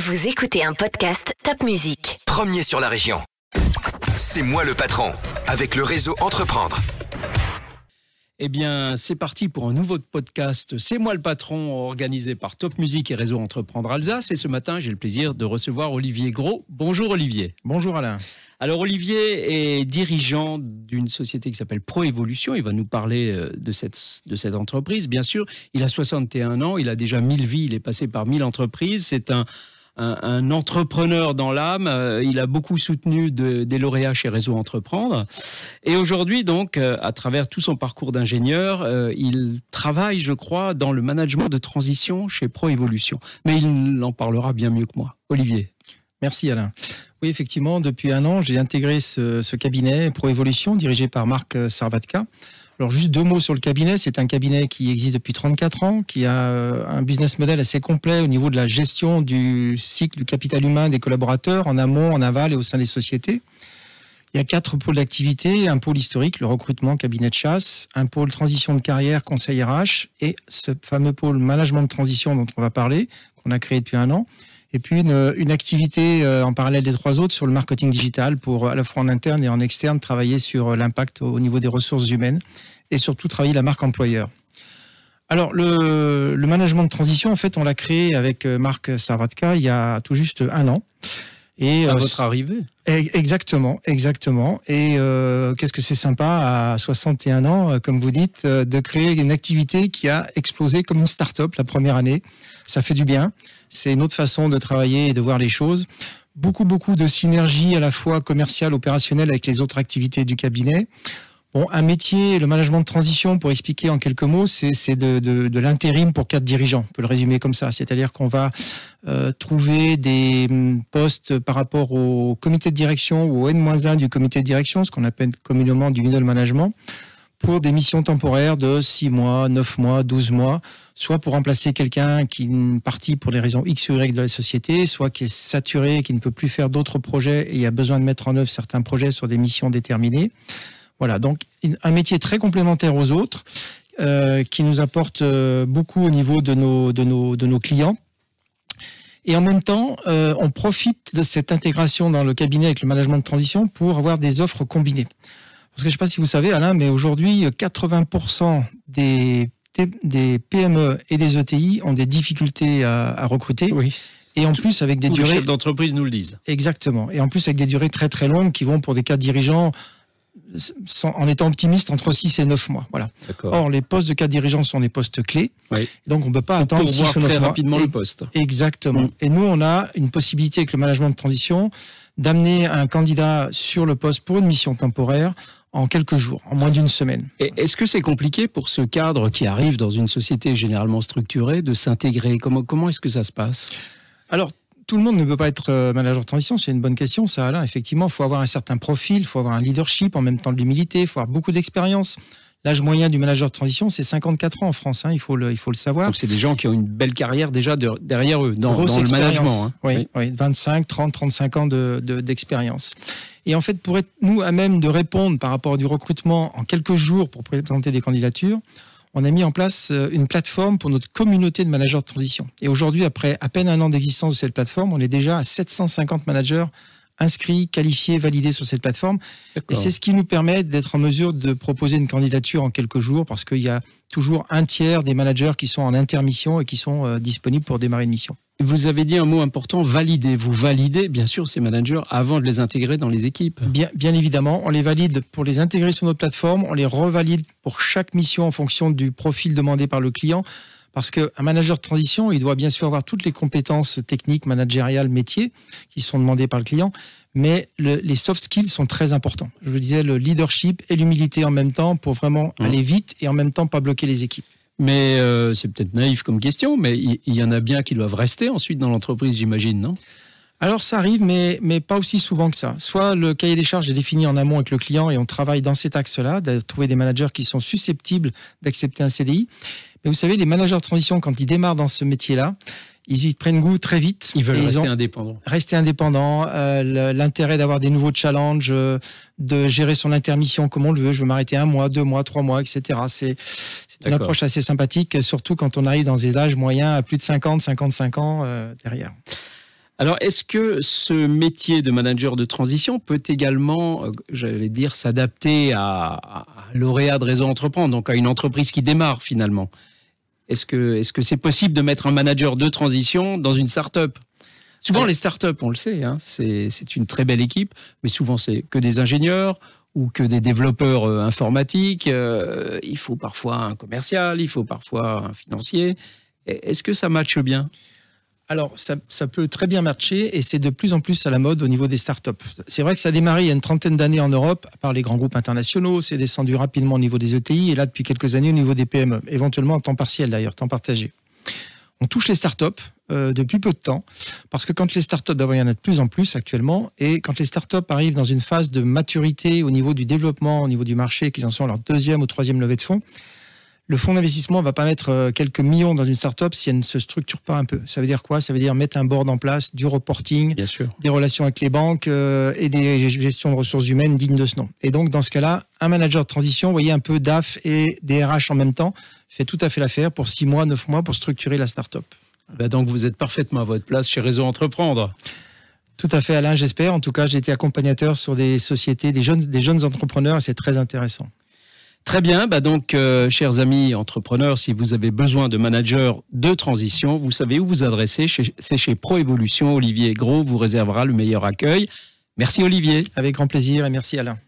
Vous écoutez un podcast Top Music. Premier sur la région. C'est moi le patron, avec le réseau Entreprendre. Eh bien, c'est parti pour un nouveau podcast. C'est moi le patron, organisé par Top Music et Réseau Entreprendre Alsace. Et ce matin, j'ai le plaisir de recevoir Olivier Gros. Bonjour Olivier. Bonjour Alain. Alors Olivier est dirigeant d'une société qui s'appelle Proévolution. Il va nous parler euh, de cette, de cette entreprise, bien sûr. Il a 61 ans, il a déjà 1000 vies, il est passé par 1000 entreprises. C'est un, un, entrepreneur dans l'âme. Euh, il a beaucoup soutenu des lauréats chez Réseau Entreprendre. Et aujourd'hui, donc, euh, à travers tout son parcours d'ingénieur, euh, il travaille, je crois, dans le management de transition chez Proévolution. Mais il en parlera bien mieux que moi. Olivier. Merci Alain. Oui, effectivement, depuis un an, j'ai intégré ce, cabinet Proévolution dirigé par Marc Sarvatka. Alors juste deux mots sur le cabinet. C'est un cabinet qui existe depuis 34 ans, qui a euh, un business model assez complet au niveau de la gestion du cycle du capital humain des collaborateurs en amont, en aval et au sein des sociétés. Il y a quatre pôles d'activité, un pôle historique, le recrutement, cabinet de chasse, un pôle transition de carrière, conseil RH, et ce fameux pôle management de transition dont on va parler, qu'on a créé depuis un an, et puis une, activité euh, en parallèle des trois autres sur le marketing digital pour à la fois en interne et en externe travailler sur euh, l'impact au niveau des ressources humaines et surtout travailler la marque employeur. Alors le, le management de transition, en fait, on l'a créé avec euh, Marc Sarvatka il y a tout juste un an. Et à votre arrivée Exactement, exactement. Et euh, qu'est-ce que c'est sympa à 61 ans, comme vous dites, de créer une activité qui a explosé comme une start-up la première année. Ça fait du bien. C'est une autre façon de travailler et de voir les choses. Beaucoup, beaucoup de synergie à la fois commerciale, opérationnelle avec les autres activités du cabinet. Bon, un métier, le management de transition, pour expliquer en quelques mots, c'est de, l'intérim pour quatre dirigeants. On peut le résumer comme ça. C'est-à-dire qu'on va euh, trouver des hum, postes par rapport au comité de direction ou au N-1 du comité de direction, ce qu'on appelle communément du middle management, pour des missions temporaires de 6 mois, 9 mois, 12 mois, soit pour remplacer quelqu'un qui est parti pour les raisons X ou Y de la société, soit qui est saturé, qui ne peut plus faire d'autres projets et a besoin de mettre en œuvre certains projets sur des missions déterminées. Voilà, donc un métier très complémentaire aux autres, euh, qui nous apporte euh, beaucoup au niveau de nos, de nos, de nos clients. Et en même temps, euh, on profite de cette intégration dans le cabinet avec le management de transition pour avoir des offres combinées. Parce que je ne sais pas si vous savez, Alain, mais aujourd'hui, 80% des, des PME et des ETI ont des difficultés à, recruter. Oui. Et en plus, avec des durées. Les chefs d'entreprise nous le disent. Exactement. Et en plus, avec des durées très très longues qui vont pour des cas dirigeants en étant optimiste entre 6 et 9 mois. Voilà. Or, les postes de cadre dirigeants sont des postes clés. Oui. Donc, on ne peut pas attendre pour voir très rapidement le poste. Exactement. Mm. Et nous, on a une possibilité avec le management de transition d'amener un candidat sur le poste pour une mission temporaire en quelques jours, en moins d'une semaine. Est-ce que c'est compliqué pour ce cadre qui arrive dans une société généralement structurée de s'intégrer? Comment, comment est-ce que ça se passe? Alors, tout le monde ne peut pas être euh, manager de transition, c'est une bonne question, ça, Alain. Effectivement, il faut avoir un certain profil, il faut avoir un leadership, en même temps de l'humilité, il faut avoir beaucoup d'expérience. L'âge moyen du manager de transition, c'est 54 ans en France, hein, il, faut le, il faut le savoir. Donc c'est des gens qui ont une belle carrière déjà derrière eux, dans, le management. Hein. Oui, oui. 25, 30, 35 ans d'expérience. De, et en fait, pour être nous à même de répondre par rapport du recrutement en quelques jours pour présenter des candidatures, on a mis en place euh, une plateforme pour notre communauté de managers de transition. Et aujourd'hui, après à peine un an d'existence de cette plateforme, on est déjà à 750 managers inscrits, qualifiés, validés sur cette plateforme. Et c'est ce qui nous permet d'être en mesure de proposer une candidature en quelques jours parce qu'il y a toujours un tiers des managers qui sont en intermission et qui sont euh, disponibles pour démarrer une mission. Vous avez dit un mot important, valider. Vous validez, bien sûr, ces managers avant de les intégrer dans les équipes. Bien, bien évidemment, on les valide pour les intégrer sur notre plateforme, on les revalide pour chaque mission en fonction du profil demandé par le client. Parce qu'un manager de transition, il doit bien sûr avoir toutes les compétences techniques, managériales, métiers qui sont demandées par le client, mais les soft skills sont très importants. Je vous disais, le leadership et l'humilité en même temps pour vraiment mmh. aller vite et en même temps pas bloquer les équipes. Mais euh, c'est peut-être naïf comme question, mais il y, en a bien qui doivent rester ensuite dans l'entreprise, j'imagine, non? Alors ça arrive, mais, mais pas aussi souvent que ça. Soit le cahier des charges est défini en amont avec le client et on travaille dans cet axe-là, de trouver des managers qui sont susceptibles d'accepter un CDI. Mais vous savez, les managers de transition, quand ils démarrent dans ce métier-là, ils y prennent goût très vite. Ils veulent rester indépendants. Rester indépendants, euh, l'intérêt d'avoir des nouveaux challenges, euh, de gérer son intermission comme on le veut. Je veux m'arrêter un mois, deux mois, trois mois, etc. C'est une approche assez sympathique, surtout quand on arrive dans des âges moyens à plus de 50, 55 ans euh, derrière. Alors, est-ce que ce métier de manager de transition peut également, j'allais dire, s'adapter à, à, lauréat de réseau entreprendre, donc à une entreprise qui démarre finalement Est-ce que est-ce que c'est possible de mettre un manager de transition dans une start-up? Souvent, les start-up, on le sait, hein, c'est une très belle équipe, mais souvent, c'est que des ingénieurs ou que des développeurs euh, informatiques. Euh, il faut parfois un commercial, il faut parfois un financier. Est-ce que ça matche bien? Alors, ça, peut très bien marcher et c'est de plus en plus à la mode au niveau des startups. C'est vrai que ça a démarré il y a une trentaine d'années en Europe, à part les grands groupes internationaux, c'est descendu rapidement au niveau des ETI et là, depuis quelques années, au niveau des PME, éventuellement en temps partiel d'ailleurs, temps partagé. On touche les startups euh, depuis peu de temps, parce que quand les startups, d'abord il y en a de plus en plus actuellement, et quand les startups arrivent dans une phase de maturité au niveau du développement, au niveau du marché, qu'ils en sont leur deuxième ou troisième levée de fonds, le fonds d'investissement va pas mettre euh, quelques millions dans une startup si elle ne se structure pas un peu. Ça veut dire quoi? Ça veut dire mettre un board en place, du reporting, des relations avec les banques euh, et des gestions de ressources humaines dignes de ce nom. Et donc dans ce cas-là, un manager de transition, vous voyez un peu DAF et DRH en même temps, fait tout à fait l'affaire pour six mois, neuf mois pour structurer la startup. Ben donc vous êtes parfaitement à votre place chez Réseau Entreprendre. Tout à fait, Alain, j'espère. En tout cas, j'ai été accompagnateur sur des sociétés, des jeunes, des jeunes entrepreneurs, et c'est très intéressant. Très bien, bah donc, euh, chers amis entrepreneurs, si vous avez besoin de managers de transition, vous savez où vous adresser. C'est chez Proévolution. Olivier Gros vous réservera le meilleur accueil. Merci Olivier. Avec grand plaisir et merci Alain.